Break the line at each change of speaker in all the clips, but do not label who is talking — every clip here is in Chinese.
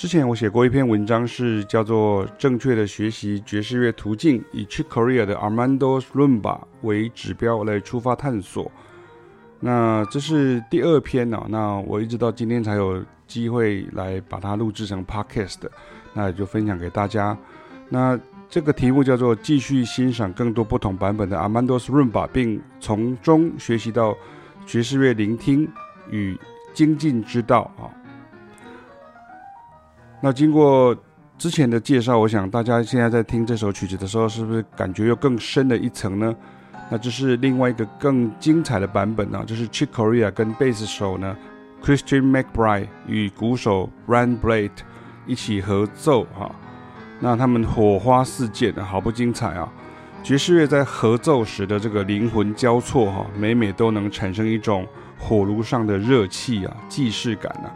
之前我写过一篇文章，是叫做《正确的学习爵士乐途径》，以 Chick Corea 的 Armando's Rumba 为指标来出发探索。那这是第二篇呢、那我一直到今天才有机会来把它录制成 Podcast，那也就分享给大家。那这个题目叫做“继续欣赏更多不同版本的 Armando's Rumba，并从中学习到爵士乐聆听与精进之道”啊。那经过之前的介绍，我想大家现在在听这首曲子的时候，是不是感觉又更深了一层呢？那这是另外一个更精彩的版本呢，就是 Chick Corea 跟贝斯手呢 Christian McBride 与鼓手 Brian Blade 一起合奏哈。那他们火花四溅的，好不精彩啊！爵士乐在合奏时的这个灵魂交错哈，每每都能产生一种火炉上的热气啊，既视感啊。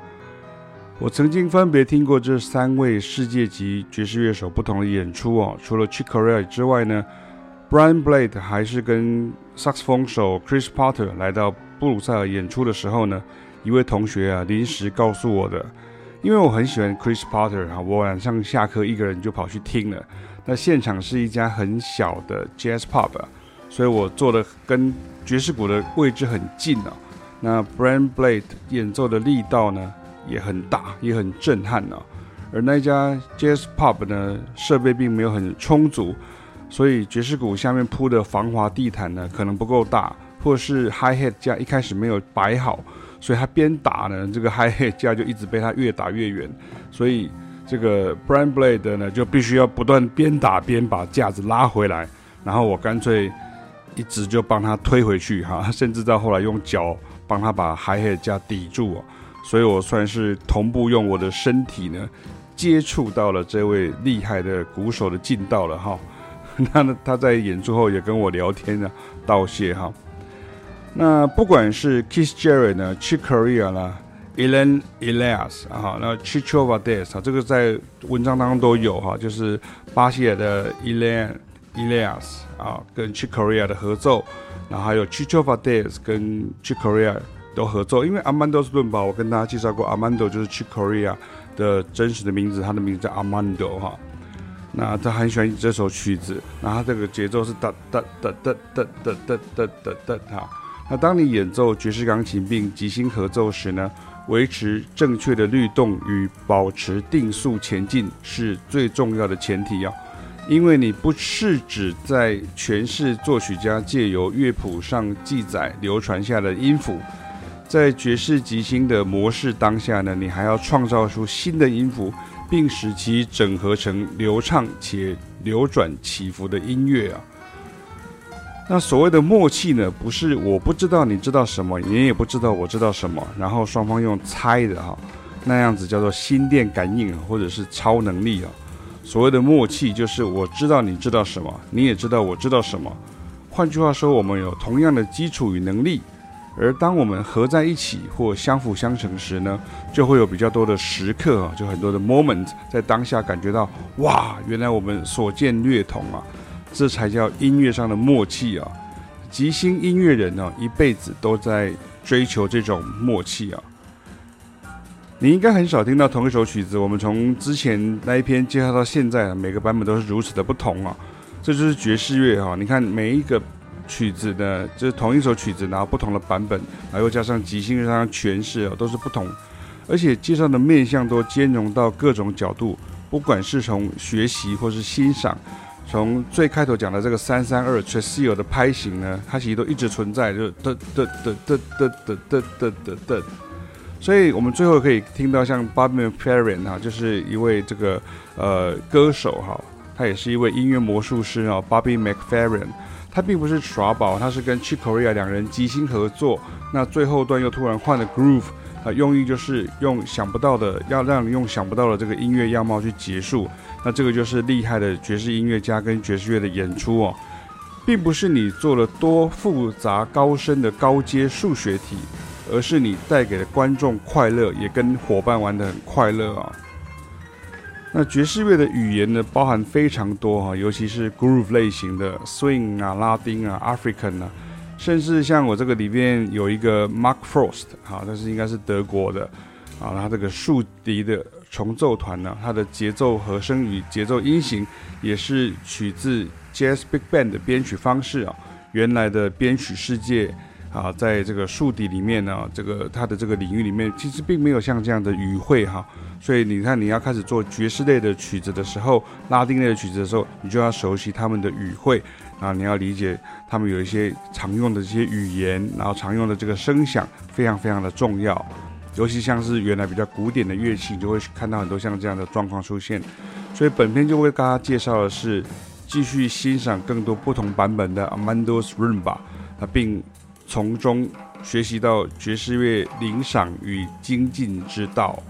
我曾经分别听过这三位世界级爵士乐手不同的演出哦，除了 Chick Corea 之外呢，Brian Blade 还是跟萨克斯风手 Chris Potter 来到布鲁塞尔演出的时候呢，一位同学啊临时告诉我的，因为我很喜欢 Chris Potter 啊，我晚上下课一个人就跑去听了。那现场是一家很小的 Jazz Pub 啊，所以我坐的跟爵士鼓的位置很近啊。那 Brian Blade 演奏的力道呢，也很大，也很震撼呢、而那家 Jazz Pub 呢，设备并没有很充足，所以爵士鼓下面铺的防滑地毯呢，可能不够大，或是 Hi Hat 架一开始没有摆好，所以他边打呢，这个 Hi Hat 架就一直被他越打越远，所以这个 Branblade 呢，就必须要不断边打边把架子拉回来，然后我干脆一直就帮他推回去哈，甚至到后来用脚帮他把 Hi Hat 架抵住哦。所以我算是同步用我的身体呢，接触到了这位厉害的鼓手的劲道了哈。那他在演出后也跟我聊天呢，道谢哈。那不管是 Kiss Jerry 呢，Chick Corea 啦 Elen Elias 啊，那 Chichovades 啊，这个在文章当中都有哈，就是巴西的 Elen Elias 啊，跟 Chick Corea 的合奏，然后还有 Chichovades 跟 Chick Corea。都合作，因为阿曼多斯顿吧我跟大家介绍过阿曼多就是 Chick Corea 的真实的名字，他的名字叫阿曼多哈。那他很喜欢这首曲子，那他这个节奏是哒哒哒哒哒哒哒哒哒哒哈。那当你演奏爵士钢琴并即兴合奏时呢，维持正确的律动与保持定速前进是最重要的前提啊。因为你不是指在诠释作曲家借由乐谱上记载流传下的音符。在爵士即兴的模式当下呢，你还要创造出新的音符，并使其整合成流畅且流转起伏的音乐啊。那所谓的默契呢，不是我不知道你知道什么，你也不知道我知道什么，然后双方用猜的哈，那样子叫做心电感应或者是超能力啊。所谓的默契就是我知道你知道什么，你也知道我知道什么。换句话说，我们有同样的基础与能力。而当我们合在一起或相辅相成时呢，就会有比较多的时刻啊，就很多的 moment，在当下感觉到哇，原来我们所见略同啊，这才叫音乐上的默契啊。即兴音乐人呢，一辈子都在追求这种默契啊。你应该很少听到同一首曲子，我们从之前那一篇介绍到现在，每个版本都是如此的不同啊。这就是爵士乐哈，你看每一个。曲子呢，就是同一首曲子，然后不同的版本，然后又加上即兴上诠释哦，都是不同，而且介绍的面向都兼容到各种角度，不管是从学习或是欣赏，从最开头讲的这个三三二 Tresillo 的拍型呢，它其实都一直存在，就嘚嘚嘚嘚嘚嘚嘚嘚嘚嘚，所以我们最后可以听到像 Bobby McFerrin 哈，就是一位这个呃歌手哈，他也是一位音乐魔术师啊，Bobby McFerrin。他并不是耍宝，他是跟 Chick Corea 两人即兴合作。那最后段又突然换了 groove，啊，用意就是用想不到的，要让你用想不到的这个音乐样貌去结束。那这个就是厉害的爵士音乐家跟爵士乐的演出哦，并不是你做了多复杂高深的高阶数学题，而是你带给了观众快乐，也跟伙伴玩得很快乐啊。那爵士乐的语言呢，包含非常多哈，尤其是 groove 类型的 swing 啊、拉丁啊、African 啊，甚至像我这个里面有一个 Mark Frost 哈，但是应该是德国的。啊，它这个竖笛的重奏团呢，它的节奏和声与节奏音型也是取自 Jazz Big Band 的编曲方式啊。原来的编曲世界啊，在这个竖笛里面呢，这个它的这个领域里面，其实并没有像这样的语汇哈。所以你看，你要开始做爵士类的曲子的时候，拉丁类的曲子的时候，你就要熟悉他们的语汇啊，你要理解他们有一些常用的这些语言，然后常用的这个声响，非常非常的重要。尤其像是原来比较古典的乐器，你就会看到很多像这样的状况出现。所以本片就会大家介绍的是。继续欣赏更多不同版本的 Amando's Rumba，那并从中学习到爵士乐领赏与精进之道。